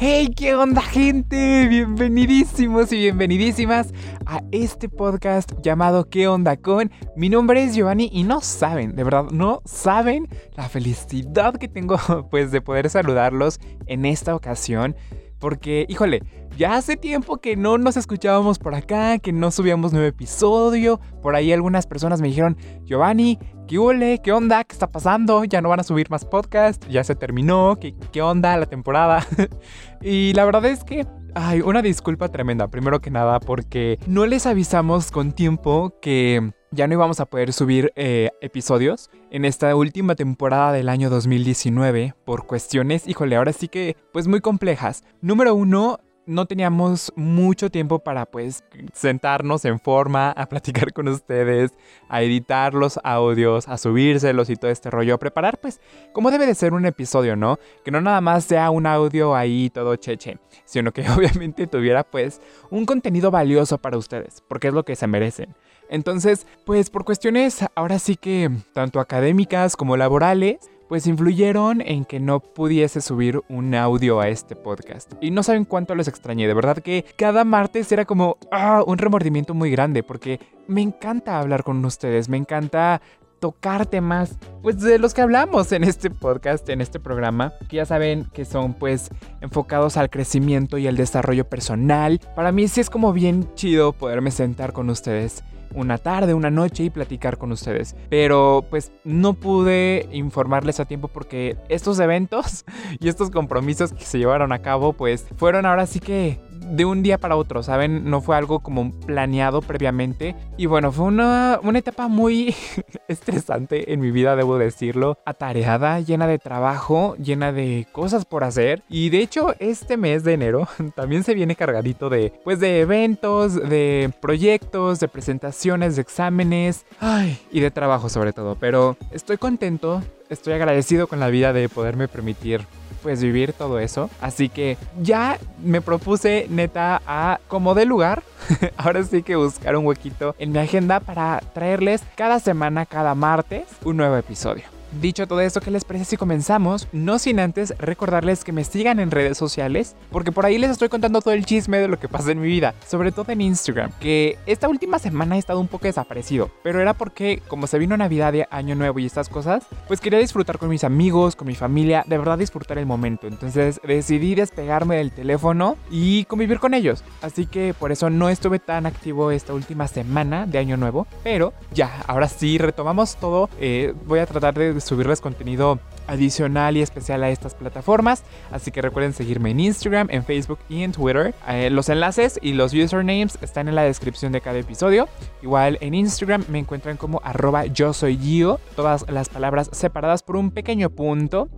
Hey, ¿qué onda gente? Bienvenidísimos y bienvenidísimas a este podcast llamado ¿Qué onda con? Mi nombre es Giovanni y no saben, de verdad, no saben la felicidad que tengo pues de poder saludarlos en esta ocasión. Porque, híjole, ya hace tiempo que no nos escuchábamos por acá, que no subíamos nuevo episodio. Por ahí algunas personas me dijeron, Giovanni, ¿qué huele? ¿Qué onda? ¿Qué está pasando? Ya no van a subir más podcast, ya se terminó, ¿qué, qué onda la temporada? y la verdad es que Ay, una disculpa tremenda, primero que nada, porque no les avisamos con tiempo que ya no íbamos a poder subir eh, episodios en esta última temporada del año 2019 por cuestiones, híjole, ahora sí que pues muy complejas. Número uno, no teníamos mucho tiempo para pues sentarnos en forma a platicar con ustedes, a editar los audios, a subírselos y todo este rollo, a preparar pues como debe de ser un episodio, ¿no? Que no nada más sea un audio ahí todo cheche, sino que obviamente tuviera pues un contenido valioso para ustedes, porque es lo que se merecen. Entonces, pues por cuestiones ahora sí que tanto académicas como laborales, pues influyeron en que no pudiese subir un audio a este podcast. Y no saben cuánto los extrañé, de verdad que cada martes era como ah, un remordimiento muy grande, porque me encanta hablar con ustedes, me encanta tocar temas, pues de los que hablamos en este podcast, en este programa, que ya saben que son pues enfocados al crecimiento y al desarrollo personal. Para mí sí es como bien chido poderme sentar con ustedes una tarde, una noche y platicar con ustedes. Pero pues no pude informarles a tiempo porque estos eventos y estos compromisos que se llevaron a cabo pues fueron ahora sí que de un día para otro, ¿saben? No fue algo como planeado previamente. Y bueno, fue una, una etapa muy estresante en mi vida, debo decirlo. Atareada, llena de trabajo, llena de cosas por hacer. Y de hecho, este mes de enero también se viene cargadito de, pues, de eventos, de proyectos, de presentaciones, de exámenes, ay, y de trabajo sobre todo. Pero estoy contento, estoy agradecido con la vida de poderme permitir pues vivir todo eso. Así que ya me propuse neta a como de lugar. Ahora sí que buscar un huequito en mi agenda para traerles cada semana, cada martes, un nuevo episodio. Dicho todo esto, ¿qué les parece si comenzamos? No sin antes recordarles que me sigan en redes sociales, porque por ahí les estoy contando todo el chisme de lo que pasa en mi vida, sobre todo en Instagram, que esta última semana he estado un poco desaparecido, pero era porque como se vino Navidad y Año Nuevo y estas cosas, pues quería disfrutar con mis amigos, con mi familia, de verdad disfrutar el momento. Entonces decidí despegarme del teléfono y convivir con ellos. Así que por eso no estuve tan activo esta última semana de Año Nuevo, pero ya, ahora sí retomamos todo. Eh, voy a tratar de subirles contenido adicional y especial a estas plataformas. Así que recuerden seguirme en Instagram, en Facebook y en Twitter. Eh, los enlaces y los usernames están en la descripción de cada episodio. Igual en Instagram me encuentran como arroba yo soy Gio. Todas las palabras separadas por un pequeño punto.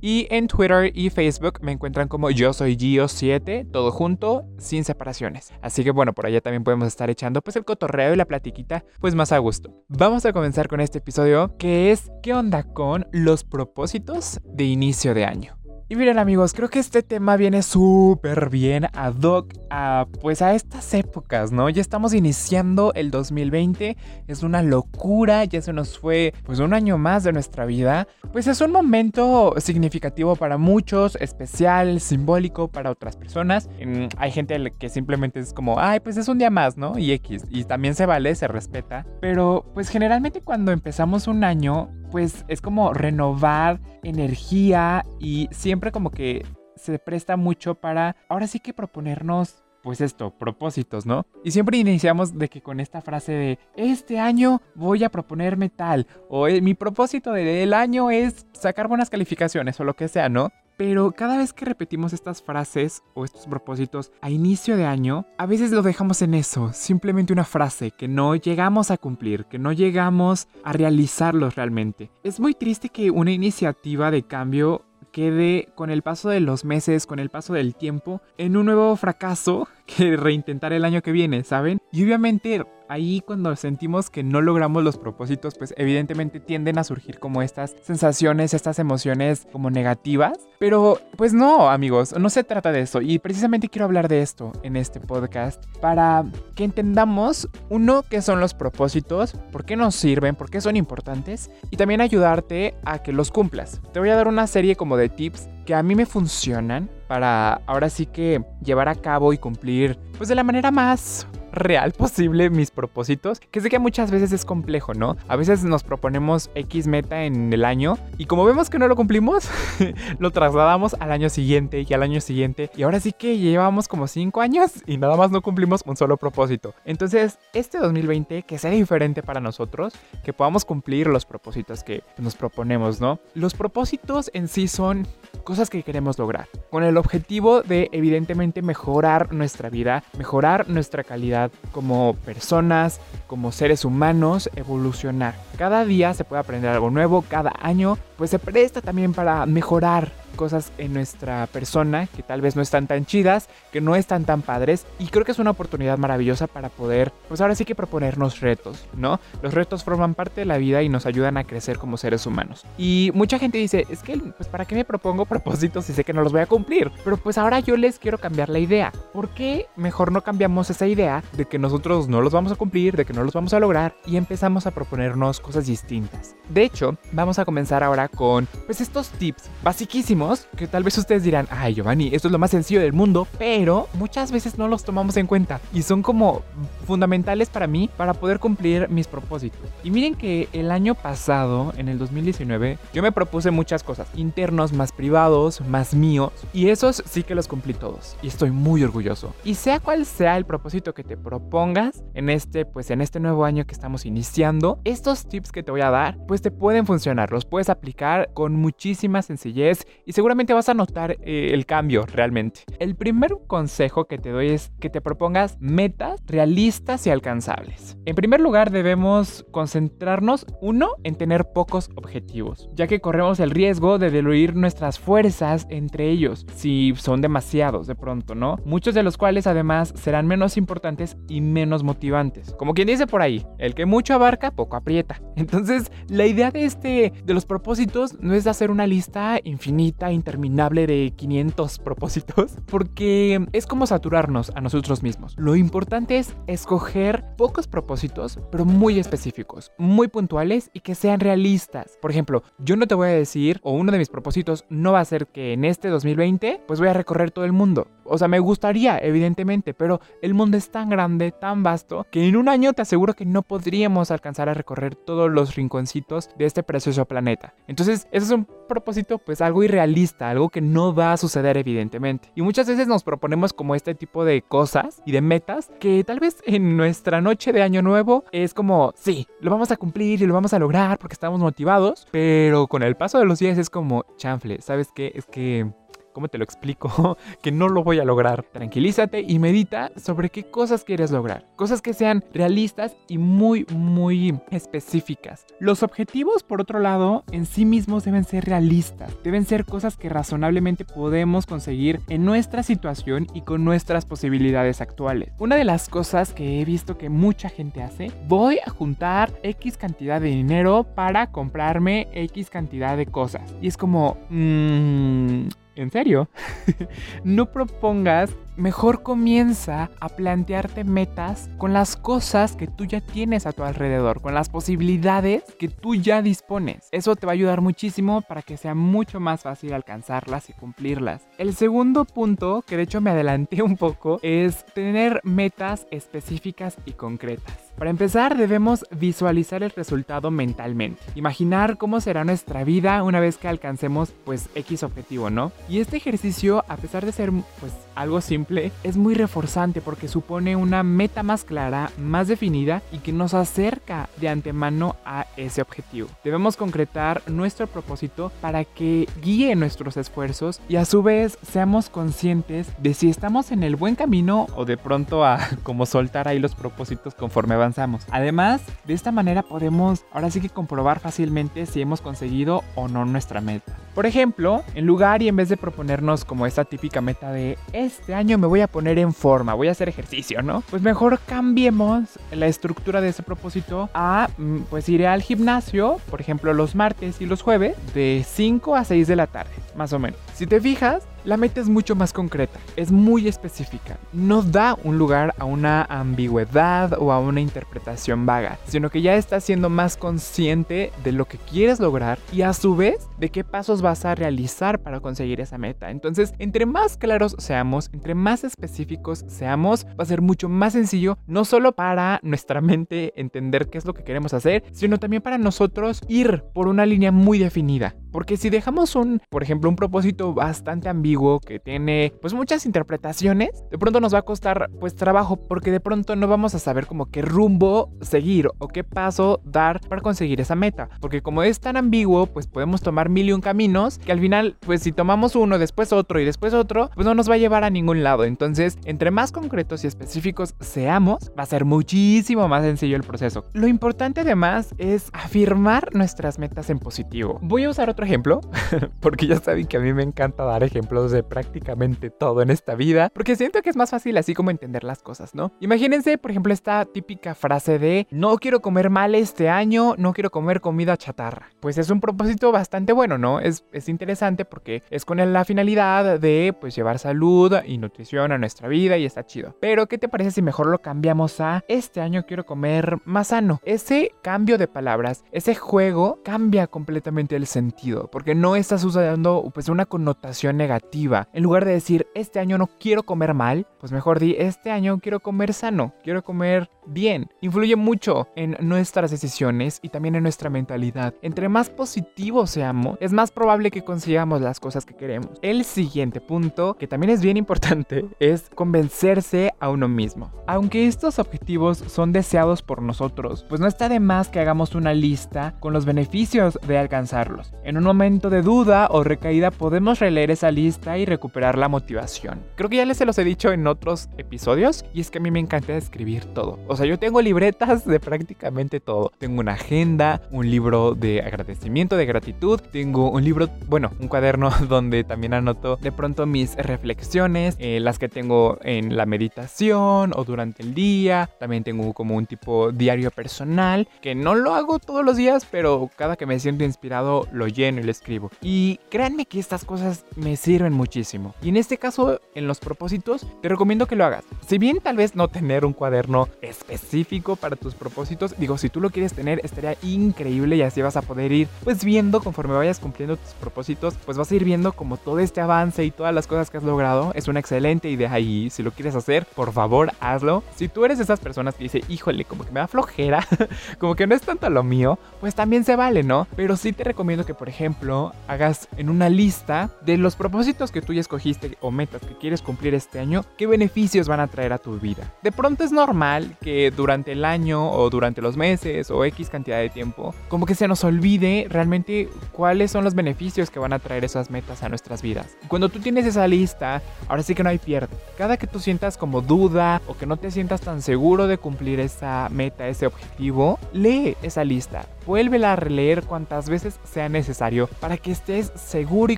Y en Twitter y Facebook me encuentran como yo soy Gio7, todo junto, sin separaciones. Así que bueno, por allá también podemos estar echando pues el cotorreo y la platiquita pues más a gusto. Vamos a comenzar con este episodio que es ¿qué onda con los propósitos de inicio de año? Y miren amigos, creo que este tema viene súper bien ad hoc a, pues a estas épocas, ¿no? Ya estamos iniciando el 2020, es una locura, ya se nos fue pues un año más de nuestra vida. Pues es un momento significativo para muchos, especial, simbólico para otras personas. hay gente que simplemente es como, ay, pues es un día más, ¿no? Y X, y también se vale, se respeta. Pero pues generalmente cuando empezamos un año, pues es como renovar energía y siempre como que se presta mucho para ahora sí que proponernos pues esto, propósitos, ¿no? Y siempre iniciamos de que con esta frase de este año voy a proponerme tal o eh, mi propósito del año es sacar buenas calificaciones o lo que sea, ¿no? Pero cada vez que repetimos estas frases o estos propósitos a inicio de año, a veces lo dejamos en eso, simplemente una frase que no llegamos a cumplir, que no llegamos a realizarlos realmente. Es muy triste que una iniciativa de cambio quede con el paso de los meses, con el paso del tiempo, en un nuevo fracaso que reintentar el año que viene, ¿saben? Y obviamente ahí cuando sentimos que no logramos los propósitos, pues evidentemente tienden a surgir como estas sensaciones, estas emociones como negativas. Pero pues no, amigos, no se trata de eso. Y precisamente quiero hablar de esto en este podcast para que entendamos, uno, qué son los propósitos, por qué nos sirven, por qué son importantes y también ayudarte a que los cumplas. Te voy a dar una serie como de tips que a mí me funcionan para ahora sí que llevar a cabo y cumplir pues de la manera más real posible mis propósitos, que sé que muchas veces es complejo, ¿no? A veces nos proponemos X meta en el año y como vemos que no lo cumplimos, lo trasladamos al año siguiente y al año siguiente y ahora sí que llevamos como 5 años y nada más no cumplimos un solo propósito. Entonces, este 2020 que sea diferente para nosotros, que podamos cumplir los propósitos que nos proponemos, ¿no? Los propósitos en sí son cosas que queremos lograr, con el objetivo de evidentemente mejorar nuestra vida, mejorar nuestra calidad como personas, como seres humanos, evolucionar. Cada día se puede aprender algo nuevo, cada año pues se presta también para mejorar cosas en nuestra persona que tal vez no están tan chidas, que no están tan padres y creo que es una oportunidad maravillosa para poder, pues ahora sí que proponernos retos, ¿no? Los retos forman parte de la vida y nos ayudan a crecer como seres humanos. Y mucha gente dice, es que, pues ¿para qué me propongo propósitos si sé que no los voy a cumplir? Pero pues ahora yo les quiero cambiar la idea. ¿Por qué mejor no cambiamos esa idea de que nosotros no los vamos a cumplir, de que no los vamos a lograr y empezamos a proponernos cosas distintas? De hecho, vamos a comenzar ahora con, pues estos tips basiquísimos que tal vez ustedes dirán, ay Giovanni, esto es lo más sencillo del mundo, pero muchas veces no los tomamos en cuenta y son como fundamentales para mí para poder cumplir mis propósitos. Y miren que el año pasado, en el 2019, yo me propuse muchas cosas, internos, más privados, más míos, y esos sí que los cumplí todos y estoy muy orgulloso. Y sea cual sea el propósito que te propongas en este, pues en este nuevo año que estamos iniciando, estos tips que te voy a dar, pues te pueden funcionar, los puedes aplicar con muchísima sencillez y seguramente vas a notar eh, el cambio realmente. El primer consejo que te doy es que te propongas metas realistas y alcanzables. En primer lugar debemos concentrarnos, uno, en tener pocos objetivos, ya que corremos el riesgo de diluir nuestras fuerzas entre ellos si son demasiados de pronto, ¿no? Muchos de los cuales además serán menos importantes y menos motivantes. Como quien dice por ahí, el que mucho abarca, poco aprieta. Entonces, la idea de este de los propósitos no es hacer una lista infinita interminable de 500 propósitos, porque es como saturarnos a nosotros mismos. Lo importante es escoger pocos propósitos, pero muy específicos, muy puntuales y que sean realistas. Por ejemplo, yo no te voy a decir, o uno de mis propósitos no va a ser que en este 2020, pues voy a recorrer todo el mundo. O sea, me gustaría, evidentemente, pero el mundo es tan grande, tan vasto, que en un año te aseguro que no podríamos alcanzar a recorrer todos los rinconcitos de este precioso planeta. Entonces, eso es un propósito, pues algo irrealista, algo que no va a suceder, evidentemente. Y muchas veces nos proponemos como este tipo de cosas y de metas que tal vez en nuestra noche de año nuevo es como, sí, lo vamos a cumplir y lo vamos a lograr porque estamos motivados, pero con el paso de los días es como, chanfle, ¿sabes qué? Es que ¿cómo te lo explico? que no lo voy a lograr. Tranquilízate y medita sobre qué cosas quieres lograr. Cosas que sean realistas y muy, muy específicas. Los objetivos, por otro lado, en sí mismos deben ser realistas. Deben ser cosas que razonablemente podemos conseguir en nuestra situación y con nuestras posibilidades actuales. Una de las cosas que he visto que mucha gente hace, voy a juntar X cantidad de dinero para comprarme X cantidad de cosas. Y es como... Mmm, ¿En serio? no propongas, mejor comienza a plantearte metas con las cosas que tú ya tienes a tu alrededor, con las posibilidades que tú ya dispones. Eso te va a ayudar muchísimo para que sea mucho más fácil alcanzarlas y cumplirlas. El segundo punto, que de hecho me adelanté un poco, es tener metas específicas y concretas. Para empezar, debemos visualizar el resultado mentalmente. Imaginar cómo será nuestra vida una vez que alcancemos pues X objetivo, ¿no? Y este ejercicio, a pesar de ser pues algo simple, es muy reforzante porque supone una meta más clara, más definida y que nos acerca de antemano a ese objetivo. Debemos concretar nuestro propósito para que guíe nuestros esfuerzos y a su vez seamos conscientes de si estamos en el buen camino o de pronto a como soltar ahí los propósitos conforme van Además, de esta manera podemos ahora sí que comprobar fácilmente si hemos conseguido o no nuestra meta. Por ejemplo, en lugar y en vez de proponernos como esta típica meta de este año me voy a poner en forma, voy a hacer ejercicio, ¿no? Pues mejor cambiemos la estructura de ese propósito a, mm, pues iré al gimnasio, por ejemplo, los martes y los jueves, de 5 a 6 de la tarde, más o menos. Si te fijas, la meta es mucho más concreta, es muy específica, no da un lugar a una ambigüedad o a una interpretación vaga, sino que ya estás siendo más consciente de lo que quieres lograr y a su vez de qué pasos vas a realizar para conseguir esa meta. Entonces, entre más claros seamos, entre más específicos seamos, va a ser mucho más sencillo, no solo para nuestra mente entender qué es lo que queremos hacer, sino también para nosotros ir por una línea muy definida. Porque si dejamos un, por ejemplo, un propósito bastante ambiguo que tiene pues muchas interpretaciones, de pronto nos va a costar pues trabajo porque de pronto no vamos a saber como qué rumbo seguir o qué paso dar para conseguir esa meta. Porque como es tan ambiguo, pues podemos tomar mil y un caminos que al final pues si tomamos uno, después otro y después otro, pues no nos va a llevar a ningún lado. Entonces, entre más concretos y específicos seamos, va a ser muchísimo más sencillo el proceso. Lo importante además es afirmar nuestras metas en positivo. Voy a usar otro ejemplo, porque ya saben que a mí me encanta dar ejemplos de prácticamente todo en esta vida, porque siento que es más fácil así como entender las cosas, ¿no? Imagínense, por ejemplo, esta típica frase de no quiero comer mal este año, no quiero comer comida chatarra. Pues es un propósito bastante bueno, ¿no? Es, es interesante porque es con la finalidad de pues llevar salud y nutrición a nuestra vida y está chido. Pero, ¿qué te parece si mejor lo cambiamos a este año quiero comer más sano? Ese cambio de palabras, ese juego cambia completamente el sentido porque no estás usando pues una connotación negativa. En lugar de decir, este año no quiero comer mal, pues mejor di, este año quiero comer sano, quiero comer bien. Influye mucho en nuestras decisiones y también en nuestra mentalidad. Entre más positivos seamos, es más probable que consigamos las cosas que queremos. El siguiente punto, que también es bien importante, es convencerse a uno mismo. Aunque estos objetivos son deseados por nosotros, pues no está de más que hagamos una lista con los beneficios de alcanzarlos. En un momento de duda o recaída podemos releer esa lista y recuperar la motivación. Creo que ya les se los he dicho en otros episodios y es que a mí me encanta escribir todo. O sea, yo tengo libretas de prácticamente todo. Tengo una agenda, un libro de agradecimiento, de gratitud, tengo un libro, bueno, un cuaderno donde también anoto de pronto mis reflexiones, eh, las que tengo en la meditación o durante el día. También tengo como un tipo diario personal que no lo hago todos los días, pero cada que me siento inspirado lo lleno y le escribo. Y créanme que estas cosas me sirven muchísimo. Y en este caso, en los propósitos, te recomiendo que lo hagas. Si bien tal vez no tener un cuaderno específico para tus propósitos, digo, si tú lo quieres tener, estaría increíble y así vas a poder ir pues viendo conforme vayas cumpliendo tus propósitos, pues vas a ir viendo como todo este avance y todas las cosas que has logrado. Es una excelente idea y si lo quieres hacer, por favor, hazlo. Si tú eres de esas personas que dice, híjole, como que me da flojera, como que no es tanto lo mío, pues también se vale, ¿no? Pero sí te recomiendo que, por ejemplo, hagas en una lista de los propósitos que tú ya escogiste o metas que quieres cumplir este año, qué beneficios van a traer a tu vida. De pronto es normal que durante el año o durante los meses o X cantidad de tiempo, como que se nos olvide realmente cuáles son los beneficios que van a traer esas metas a nuestras vidas. Cuando tú tienes esa lista, ahora sí que no hay pierde. Cada que tú sientas como duda o que no te sientas tan seguro de cumplir esa meta, ese objetivo, lee esa lista. Vuélvela a releer cuantas veces sea necesario para que estés seguro y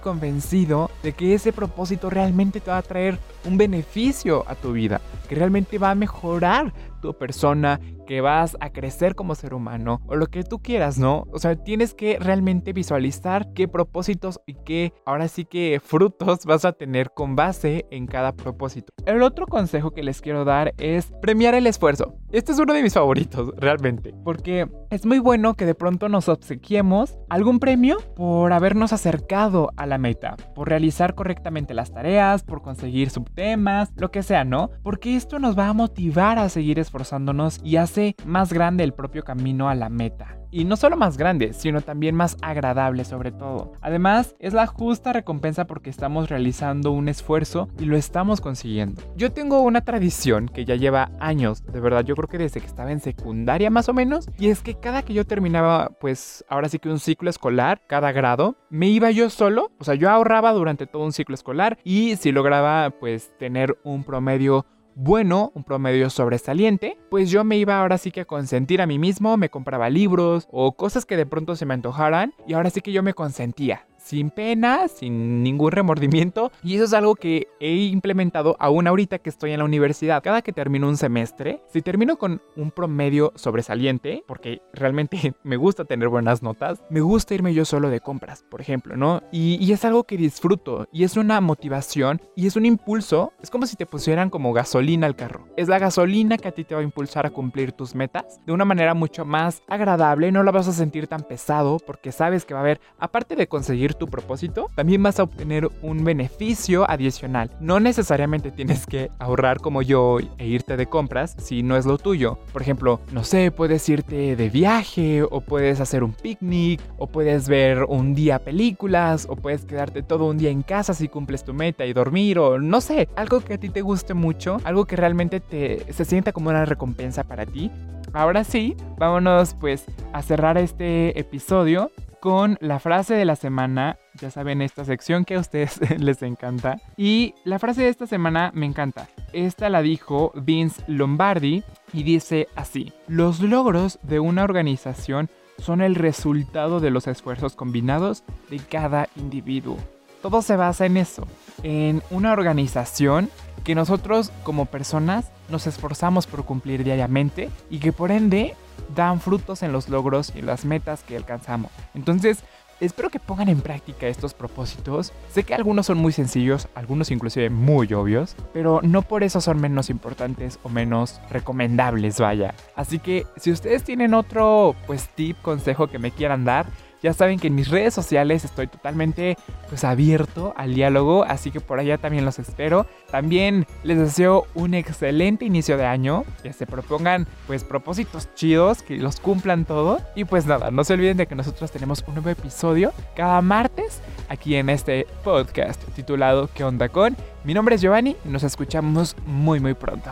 convencido de que ese propósito realmente te va a traer un beneficio a tu vida, que realmente va a mejorar tu persona, que vas a crecer como ser humano o lo que tú quieras, ¿no? O sea, tienes que realmente visualizar qué propósitos y qué, ahora sí que frutos vas a tener con base en cada propósito. El otro consejo que les quiero dar es premiar el esfuerzo. Este es uno de mis favoritos, realmente, porque es muy bueno que de pronto nos obsequiemos algún premio por habernos acercado a la meta, por realizar correctamente las tareas, por conseguir subtemas, lo que sea, ¿no? Porque esto nos va a motivar a seguir esforzándonos y hace más grande el propio camino a la meta. Y no solo más grande, sino también más agradable sobre todo. Además, es la justa recompensa porque estamos realizando un esfuerzo y lo estamos consiguiendo. Yo tengo una tradición que ya lleva años, de verdad, yo creo que desde que estaba en secundaria más o menos, y es que cada que yo terminaba, pues ahora sí que un ciclo escolar, cada grado, me iba yo solo, o sea, yo ahorraba durante todo un ciclo escolar y si lograba pues tener un promedio bueno, un promedio sobresaliente, pues yo me iba ahora sí que a consentir a mí mismo, me compraba libros o cosas que de pronto se me antojaran y ahora sí que yo me consentía sin pena, sin ningún remordimiento. Y eso es algo que he implementado aún ahorita que estoy en la universidad. Cada que termino un semestre, si termino con un promedio sobresaliente, porque realmente me gusta tener buenas notas, me gusta irme yo solo de compras, por ejemplo, ¿no? Y, y es algo que disfruto y es una motivación y es un impulso. Es como si te pusieran como gasolina al carro. Es la gasolina que a ti te va a impulsar a cumplir tus metas de una manera mucho más agradable. No la vas a sentir tan pesado porque sabes que va a haber, aparte de conseguir tu propósito, también vas a obtener un beneficio adicional. No necesariamente tienes que ahorrar como yo e irte de compras si no es lo tuyo. Por ejemplo, no sé, puedes irte de viaje o puedes hacer un picnic o puedes ver un día películas o puedes quedarte todo un día en casa si cumples tu meta y dormir o no sé, algo que a ti te guste mucho, algo que realmente te se sienta como una recompensa para ti. Ahora sí, vámonos pues a cerrar este episodio con la frase de la semana. Ya saben, esta sección que a ustedes les encanta. Y la frase de esta semana me encanta. Esta la dijo Vince Lombardi y dice así. Los logros de una organización son el resultado de los esfuerzos combinados de cada individuo. Todo se basa en eso, en una organización que nosotros como personas nos esforzamos por cumplir diariamente y que por ende dan frutos en los logros y las metas que alcanzamos. Entonces, espero que pongan en práctica estos propósitos. Sé que algunos son muy sencillos, algunos inclusive muy obvios, pero no por eso son menos importantes o menos recomendables, vaya. Así que si ustedes tienen otro pues tip, consejo que me quieran dar, ya saben que en mis redes sociales estoy totalmente pues abierto al diálogo, así que por allá también los espero. También les deseo un excelente inicio de año, que se propongan pues propósitos chidos, que los cumplan todo. Y pues nada, no se olviden de que nosotros tenemos un nuevo episodio cada martes aquí en este podcast titulado ¿Qué onda con? Mi nombre es Giovanni y nos escuchamos muy muy pronto.